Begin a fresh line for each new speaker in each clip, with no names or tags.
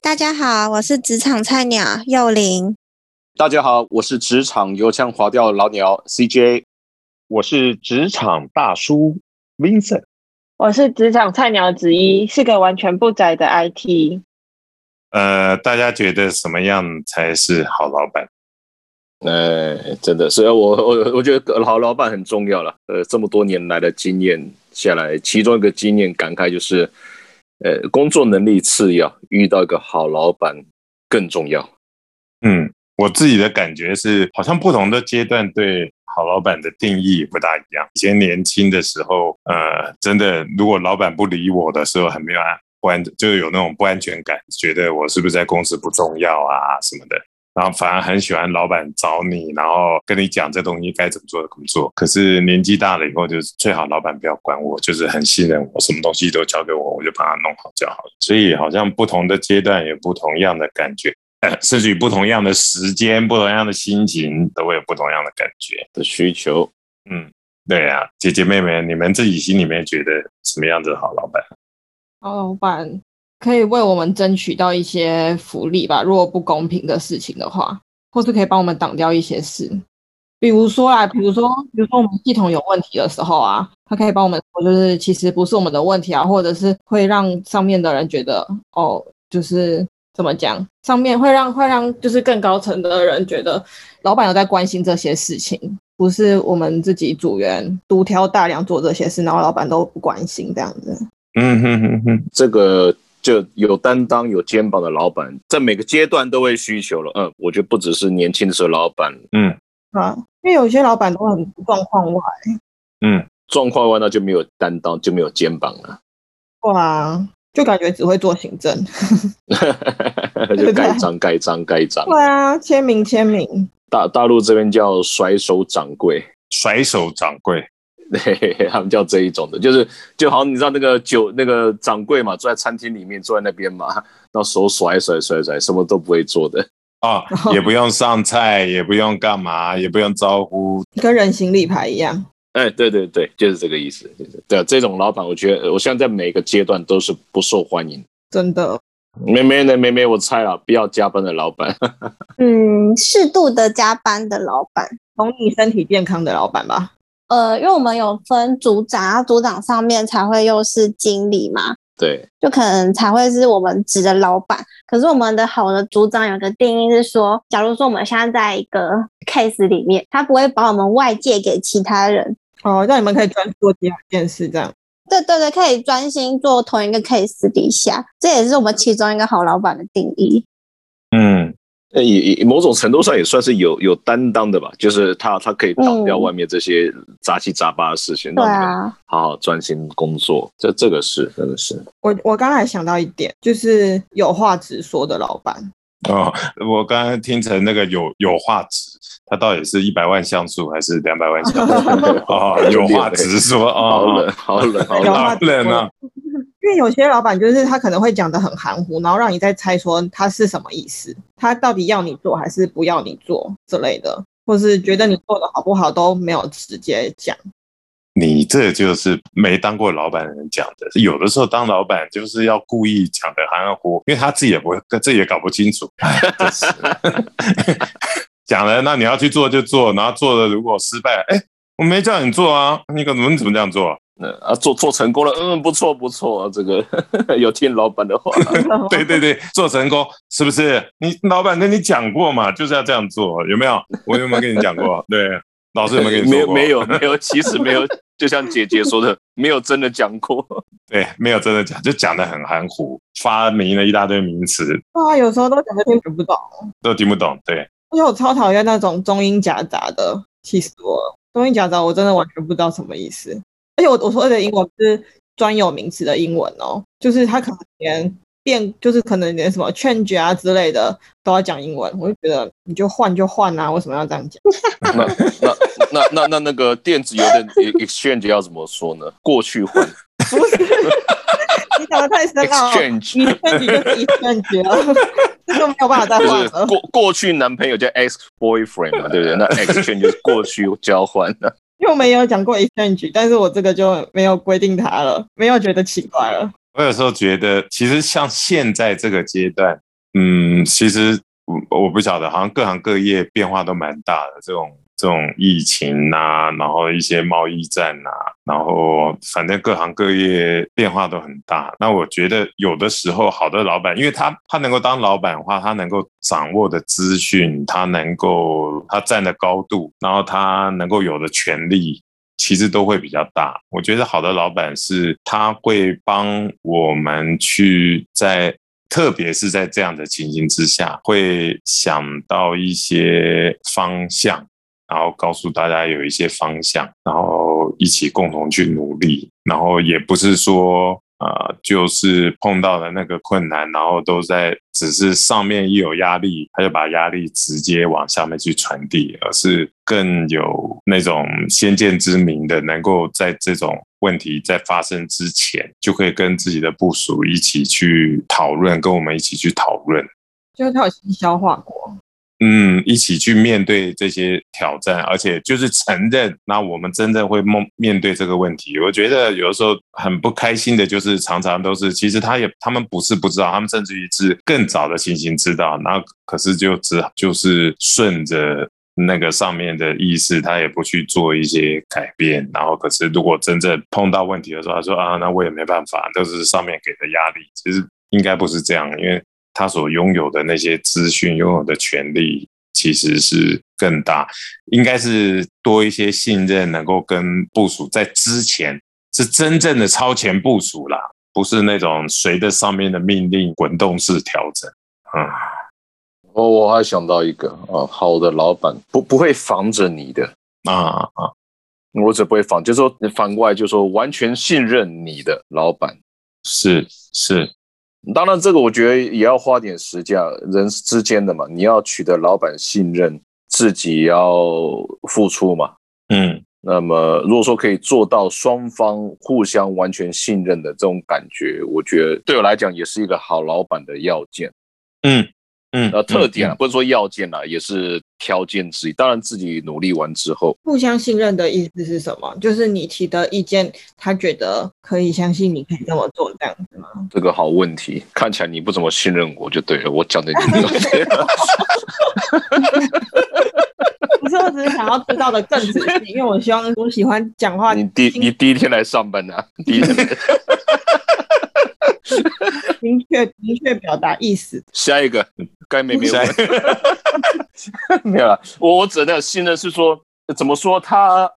大家好，我是职场菜鸟幼玲。
大家好，我是职场油腔滑调老鸟 CJ。
我是职场大叔 Vincent。
我是职场菜鸟子一，是个完全不宅的 IT。
呃，大家觉得什么样才是好老板？
呃，真的是我我我觉得好老板很重要了。呃，这么多年来的经验下来，其中一个经验感慨就是，呃，工作能力次要，遇到一个好老板更重要。
嗯，我自己的感觉是，好像不同的阶段对好老板的定义不大一样。以前年轻的时候，呃，真的如果老板不理我的时候，很没有安不安，就是有那种不安全感，觉得我是不是在公司不重要啊什么的。然后反而很喜欢老板找你，然后跟你讲这东西该怎么做的工作。可是年纪大了以后，就是最好老板不要管我，就是很信任我，什么东西都交给我，我就把它弄好就好了。所以好像不同的阶段有不同样的感觉，甚至于不同样的时间、不同样的心情，都会有不同样的感觉
的需求。
嗯，对啊，姐姐妹妹，你们自己心里面觉得什么样子的好老板？
好老板。可以为我们争取到一些福利吧。如果不公平的事情的话，或是可以帮我们挡掉一些事，比如说啊，比如说，比如说我们系统有问题的时候啊，他可以帮我们说，就是其实不是我们的问题啊，或者是会让上面的人觉得，哦，就是怎么讲，上面会让会让就是更高层的人觉得，老板有在关心这些事情，不是我们自己组员独挑大梁做这些事，然后老板都不关心这样子。
嗯哼哼哼，
这个。就有担当、有肩膀的老板，在每个阶段都会需求了。嗯，我觉得不只是年轻的时候，老板，
嗯
啊，因为有些老板都很状况外，
嗯，
状况外那就没有担当，就没有肩膀了。
哇，就感觉只会做行政，
就盖章、盖章、盖章。
对啊，签名、签名。
大大陆这边叫甩手掌柜，
甩手掌柜。
对他们叫这一种的，就是就好像你知道那个酒那个掌柜嘛，坐在餐厅里面坐在那边嘛，然后手甩甩甩甩，什么都不会做的
啊，也不用上菜，也不用干嘛，也不用招呼，
跟人形立牌一样。
哎，对对对，就是这个意思。对，这种老板，我觉得我现在在每个阶段都是不受欢迎。
真的，
没没呢？没没，我猜了，不要加班的老板。
嗯，适度的加班的老板，
同你身体健康的老板吧。
呃，因为我们有分组长，组长上面才会又是经理嘛，
对，
就可能才会是我们指的老板。可是我们的好的组长有个定义是说，假如说我们现在在一个 case 里面，他不会把我们外借给其他人，
哦，让你们可以专做第二件事，这样。
对对对，可以专心做同一个 case 底下，这也是我们其中一个好老板的定义。
嗯。
呃，也某种程度上也算是有有担当的吧，就是他他可以挡掉外面这些杂七杂八的事情，
对啊，
好好专心工作，这这个是真的是。
我我刚才想到一点，就是有话直说的老板。
哦，我刚刚听成那个有有话直，他到底是一百万像素还是两百万像素？哦，有话直说哦，
好冷，好冷，好
冷啊！
因为有些老板就是他可能会讲的很含糊，然后让你再猜说他是什么意思，他到底要你做还是不要你做之类的，或是觉得你做的好不好都没有直接讲。
你这就是没当过老板的人讲的，有的时候当老板就是要故意讲的含糊，因为他自己也不会，自己也搞不清楚。讲了，那你要去做就做，然后做了如果失败，哎，我没叫你做啊，你可能怎么这样做？
嗯啊，做做成功了，嗯，不错不错，这个有听老板的话，
对对对，做成功是不是？你老板跟你讲过嘛，就是要这样做，有没有？我有没有跟你讲过？对，老师有没有跟你
说过？没有没有没有，其实没有，就像姐姐说的，没有真的讲过。
对，没有真的讲，就讲的很含糊，发明了一大堆名词。
啊，有时候都讲的听不懂，
都听不懂。对，
而且我超讨厌那种中英夹杂的，气死我了！中英夹杂，我真的完全不知道什么意思。而且我我说的英文是专有名词的英文哦，就是他可能连变，就是可能连什么 change 啊之类的都要讲英文，我就觉得你就换就换啊，为什么要这样讲？
那那那那那那个电子邮件 exchange 要怎么说呢？过去换？
不是，你讲的太深了。exchange，exchange 就是 exchange 了，这个没有办法再换了。
过过去男朋友叫 ex boyfriend 嘛，对不对？那 exchange 就是过去交换
又没有讲过 exchange，但是我这个就没有规定它了，没有觉得奇怪了。
我有时候觉得，其实像现在这个阶段，嗯，其实我我不晓得，好像各行各业变化都蛮大的。这种这种疫情呐，然后一些贸易战呐，然后反正各行各业变化都很大。那我觉得有的时候，好的老板，因为他他能够当老板的话，他能够掌握的资讯，他能够他站的高度，然后他能够有的权利，其实都会比较大。我觉得好的老板是他会帮我们去在。特别是在这样的情形之下，会想到一些方向，然后告诉大家有一些方向，然后一起共同去努力，然后也不是说。呃，就是碰到了那个困难，然后都在只是上面一有压力，他就把压力直接往下面去传递，而是更有那种先见之明的，能够在这种问题在发生之前，就可以跟自己的部署一起去讨论，跟我们一起去讨论，
就是他有先消化过。
嗯，一起去面对这些挑战，而且就是承认，那我们真正会面面对这个问题。我觉得有的时候很不开心的，就是常常都是，其实他也他们不是不知道，他们甚至于是更早的情形知道，那可是就只就是顺着那个上面的意思，他也不去做一些改变。然后可是如果真正碰到问题的时候，他说啊，那我也没办法，都是上面给的压力。其实应该不是这样，因为。他所拥有的那些资讯、拥有的权利，其实是更大，应该是多一些信任，能够跟部署在之前是真正的超前部署啦，不是那种随着上面的命令滚动式调整。嗯，
哦我还想到一个啊，好的老板不不会防着你的
啊啊，
我只不会防，就说反过来就说完全信任你的老板，
是是。
当然，这个我觉得也要花点时间，人之间的嘛，你要取得老板信任，自己要付出嘛。
嗯，
那么如果说可以做到双方互相完全信任的这种感觉，我觉得对我来讲也是一个好老板的要件。
嗯。嗯，
呃，特点啊，不是说要件啦，也是条件之一。当然，自己努力完之后，
互相信任的意思是什么？就是你提的意见，他觉得可以相信你可以这么做，这样子吗？
这个好问题，看起来你不怎么信任我，就对了。我讲的你不
不是，我只是想要知道的更仔细，因为我希望我喜欢讲话。
你第你第一天来上班啊？第一天。
明确明确表达意思。
下一个该没没有 没有了。我我指的信任是说，怎么说他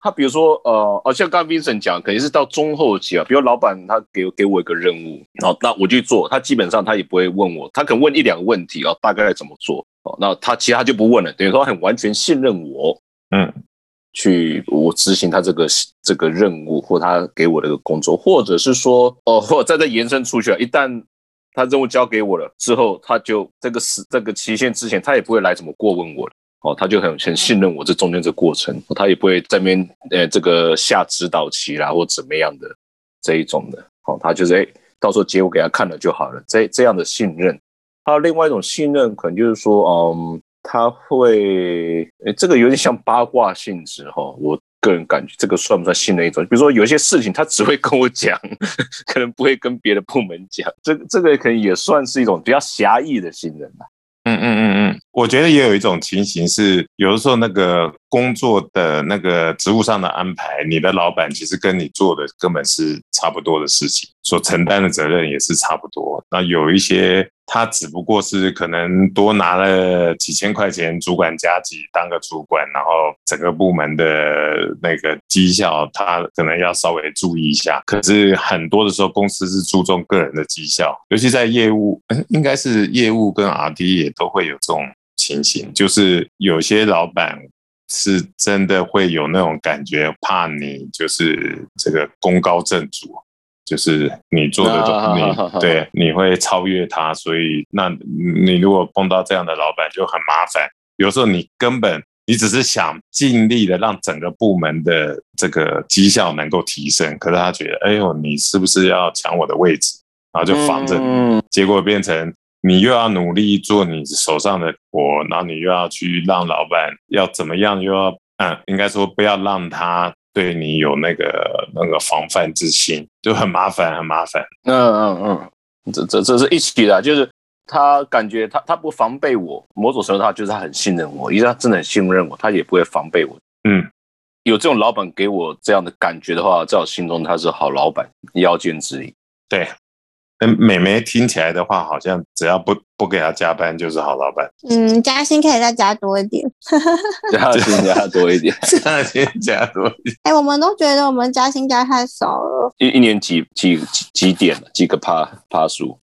他比如说呃，哦像刚刚 Vincent 讲，肯定是到中后期啊。比如老板他给给我一个任务，然后那我去做，他基本上他也不会问我，他可能问一两个问题哦，大概怎么做哦，那他其他就不问了，等于说很完全信任我，
嗯。
去我执行他这个这个任务，或他给我的一个工作，或者是说哦，或再再延伸出去啊。一旦他任务交给我了之后，他就这个时这个期限之前，他也不会来怎么过问我了。哦，他就很很信任我这中间这过程，他也不会在边呃这个下指导棋啦，或怎么样的这一种的。哦，他就是哎，到时候结果给他看了就好了。这这样的信任，还有另外一种信任，可能就是说，嗯。他会，诶，这个有点像八卦性质哈。我个人感觉，这个算不算信任一种？比如说，有些事情他只会跟我讲，可能不会跟别的部门讲。这这个可能也算是一种比较狭义的信任吧。
嗯嗯嗯嗯，我觉得也有一种情形是，有的时候那个工作的那个职务上的安排，你的老板其实跟你做的根本是差不多的事情，所承担的责任也是差不多。那有一些。他只不过是可能多拿了几千块钱，主管加级当个主管，然后整个部门的那个绩效，他可能要稍微注意一下。可是很多的时候，公司是注重个人的绩效，尤其在业务，应该是业务跟 R D 也都会有这种情形，就是有些老板是真的会有那种感觉，怕你就是这个功高震主。就是你做的，你对你会超越他，所以那你如果碰到这样的老板就很麻烦。有时候你根本你只是想尽力的让整个部门的这个绩效能够提升，可是他觉得，哎呦，你是不是要抢我的位置？然后就防着你，结果变成你又要努力做你手上的活，然后你又要去让老板要怎么样，又要嗯，应该说不要让他。对你有那个那个防范之心，就很麻烦，很麻烦。
嗯嗯嗯，这这这是一起的，就是他感觉他他不防备我，某种程度他就是他很信任我，因为他真的很信任我，他也不会防备我。
嗯，
有这种老板给我这样的感觉的话，在我心中他是好老板，腰间之力。
对。嗯，美眉听起来的话，好像只要不不给她加班就是好老板。
嗯，加薪可以再加多一点，
加薪加多一点，
加薪加多一点。
哎、我们都觉得我们加薪加太少了。
一一年几几几几点几个趴趴数？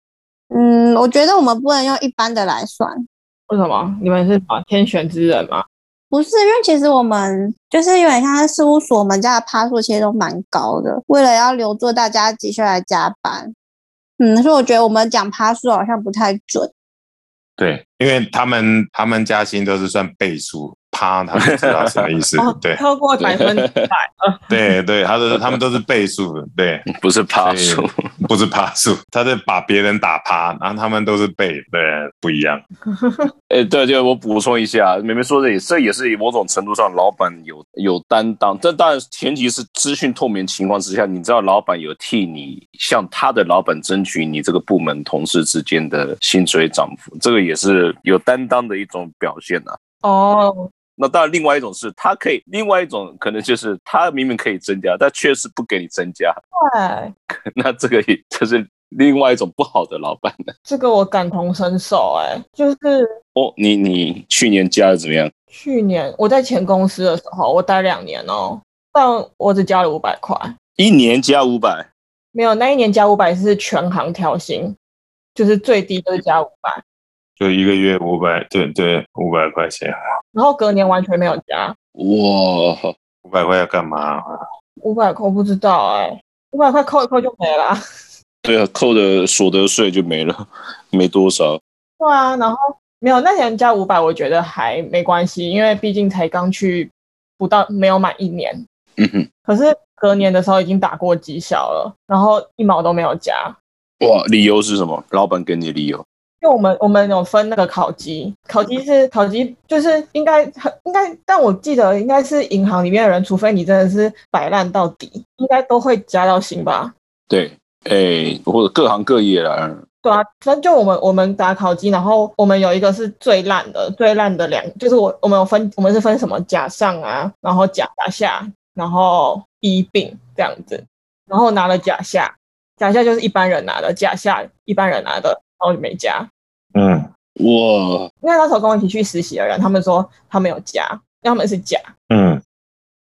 嗯，我觉得我们不能用一般的来算，
为什么？你们是什么天选之人吗？
不是因为其实我们就是有点像是事务所，我们家的趴数其实都蛮高的，为了要留住大家继续来加班。嗯，所以我觉得我们讲趴数好像不太准。
对，因为他们他们加薪都是算倍数，趴他们知道什么意思。
哦，
对。
超过百分之百，呃，
对对，他都是他们都是倍数的，对，
不是趴数，
不是趴数，他是把别人打趴，然后他们都是倍，对，不一样。
哎，对对，我补充一下，妹妹说的也，这也是某种程度上老板有有担当，这当然前提是资讯透明情况之下，你知道老板有替你向他的老板争取你这个部门同事之间的薪水涨幅，这个也是有担当的一种表现呐、
哦，
那当然，另外一种是他可以，另外一种可能就是他明明可以增加，但确实不给你增加，
对，
那这个也这是另外一种不好的老板呢。
这个我感同身受，哎，就是。
哦，你你去年加的怎么样？
去年我在前公司的时候，我待两年哦，但我只加了五百块，
一年加五百，
没有那一年加五百是全行调薪，就是最低都是加五百，
就一个月五百，对对，五百块钱，
然后隔年完全没有加
哇，
五百块要干嘛？
五百块，我不知道哎，五百块扣一扣就没了。
对啊，扣的所得税就没了，没多少。
对啊，然后没有那年加五百，我觉得还没关系，因为毕竟才刚去不到没有满一年。
嗯哼，
可是隔年的时候已经打过绩效了，然后一毛都没有加，
哇，理由是什么？老板给你的理由？
因为我们我们有分那个烤鸡，烤鸡是烤鸡，就是应该很应该，但我记得应该是银行里面的人，除非你真的是摆烂到底，应该都会加到薪吧？
对，哎，或者各行各业啦。
对啊，反正就我们我们打烤鸡，然后我们有一个是最烂的，最烂的两，就是我我们有分，我们是分什么甲上啊，然后甲下，然后一丙这样子，然后拿了甲下，甲下就是一般人拿的，甲下一般人拿的，然后就没加。
嗯，
哇，
因为那时候跟我一起去实习的人，他们说他们有加，因为他们是假，
嗯，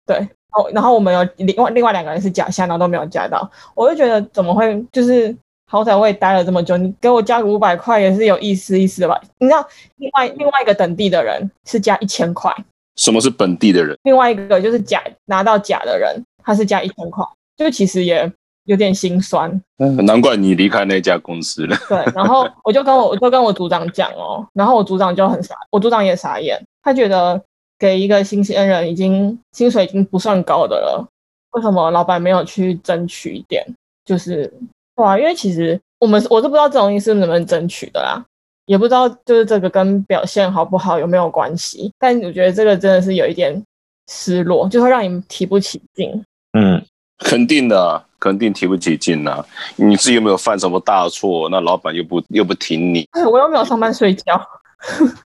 对，然后然后我们有另外另外两个人是假下，然后都没有加到，我就觉得怎么会就是。好歹我也待了这么久，你给我加个五百块也是有意思意思的吧？你知道，另外另外一个等地的人是加一千块，
什么是本地的人？
另外一个就是假拿到假的人，他是加一千块，就其实也有点心酸。
嗯难怪你离开那家公司了。
对，然后我就跟我我就跟我组长讲哦，然后我组长就很傻，我组长也傻眼，他觉得给一个新鲜人已经薪水已经不算高的了，为什么老板没有去争取一点？就是哇啊，因为其实我们我是不知道这种意思能不能争取的啦，也不知道就是这个跟表现好不好有没有关系，但我觉得这个真的是有一点失落，就会让你提不起劲。
嗯，
肯定的啊，肯定提不起劲啊！你自己有没有犯什么大错？那老板又不又不挺你，
我又没有上班睡觉，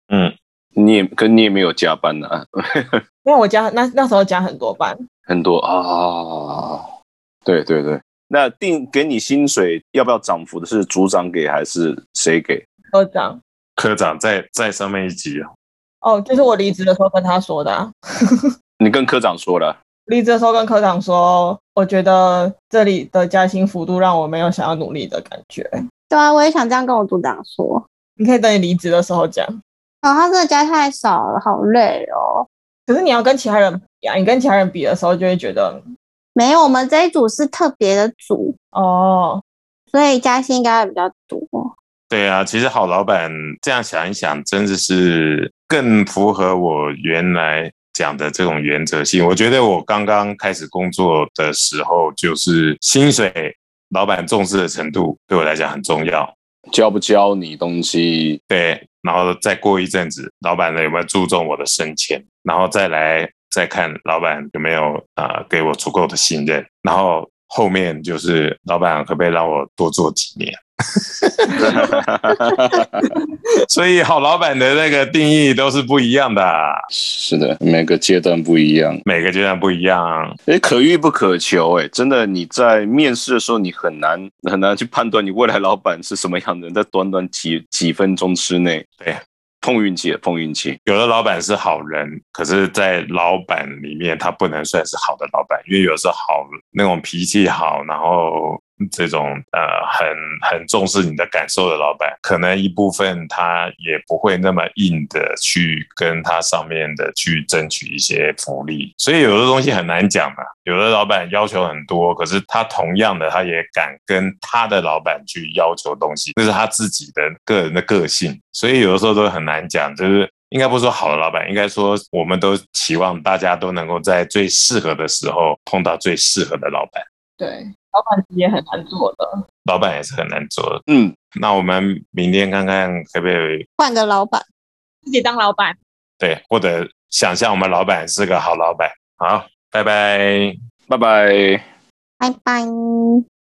嗯
你也跟你也没有加班呢、
因为我加那那时候加很多班，
很多啊。对对对，那定给你薪水要不要涨幅的是组长给还是谁给？
科长。
科长在在上面一级啊，
哦，就是我离职的时候跟他说的、啊。
你跟科长说了，
离职的时候跟科长说，我觉得这里的加薪幅度让我没有想要努力的感觉。
对啊，我也想这样跟我组长说。
你可以等你离职的时候讲。
哦，他真的加太少了，好累哦。
可是你要跟其他人比啊，你跟其他人比的时候就会觉得，
没有，我们这一组是特别的组，
哦，
所以加薪应该会比较多。
对啊，其实好老板这样想一想，真的是更符合我原来讲的这种原则性。我觉得我刚刚开始工作的时候，就是薪水，老板重视的程度对我来讲很重要。
教不教你东西？
对，然后再过一阵子，老板呢有没有注重我的升迁，然后再来再看老板有没有啊、呃给我足够的信任，然后后面就是老板可不可以让我多做几年？所以好老板的那个定义都是不一样的，
是的，每个阶段不一样，
每个阶段不一样。
哎，可遇不可求，哎，真的，你在面试的时候，你很难很难去判断你未来老板是什么样的人，在短短几几分钟之内，
对，
碰运气，碰运气。
有的老板是好人，可是，在老板里面，他不能算是好的老板，因为有时候好那种脾气好，然后。这种呃很很重视你的感受的老板，可能一部分他也不会那么硬的去跟他上面的去争取一些福利，所以有的东西很难讲嘛。有的老板要求很多，可是他同样的他也敢跟他的老板去要求东西，那是他自己的个人的个性，所以有的时候都很难讲。就是应该不说好的老板，应该说我们都期望大家都能够在最适合的时候碰到最适合的老板。
对。老板也很难做的，
老板也是很难做的。
嗯，
那我们明天看看可不可以
换个老板，
自己当老板。
对，或者想象我们老板是个好老板。好，拜拜，
拜拜，
拜拜。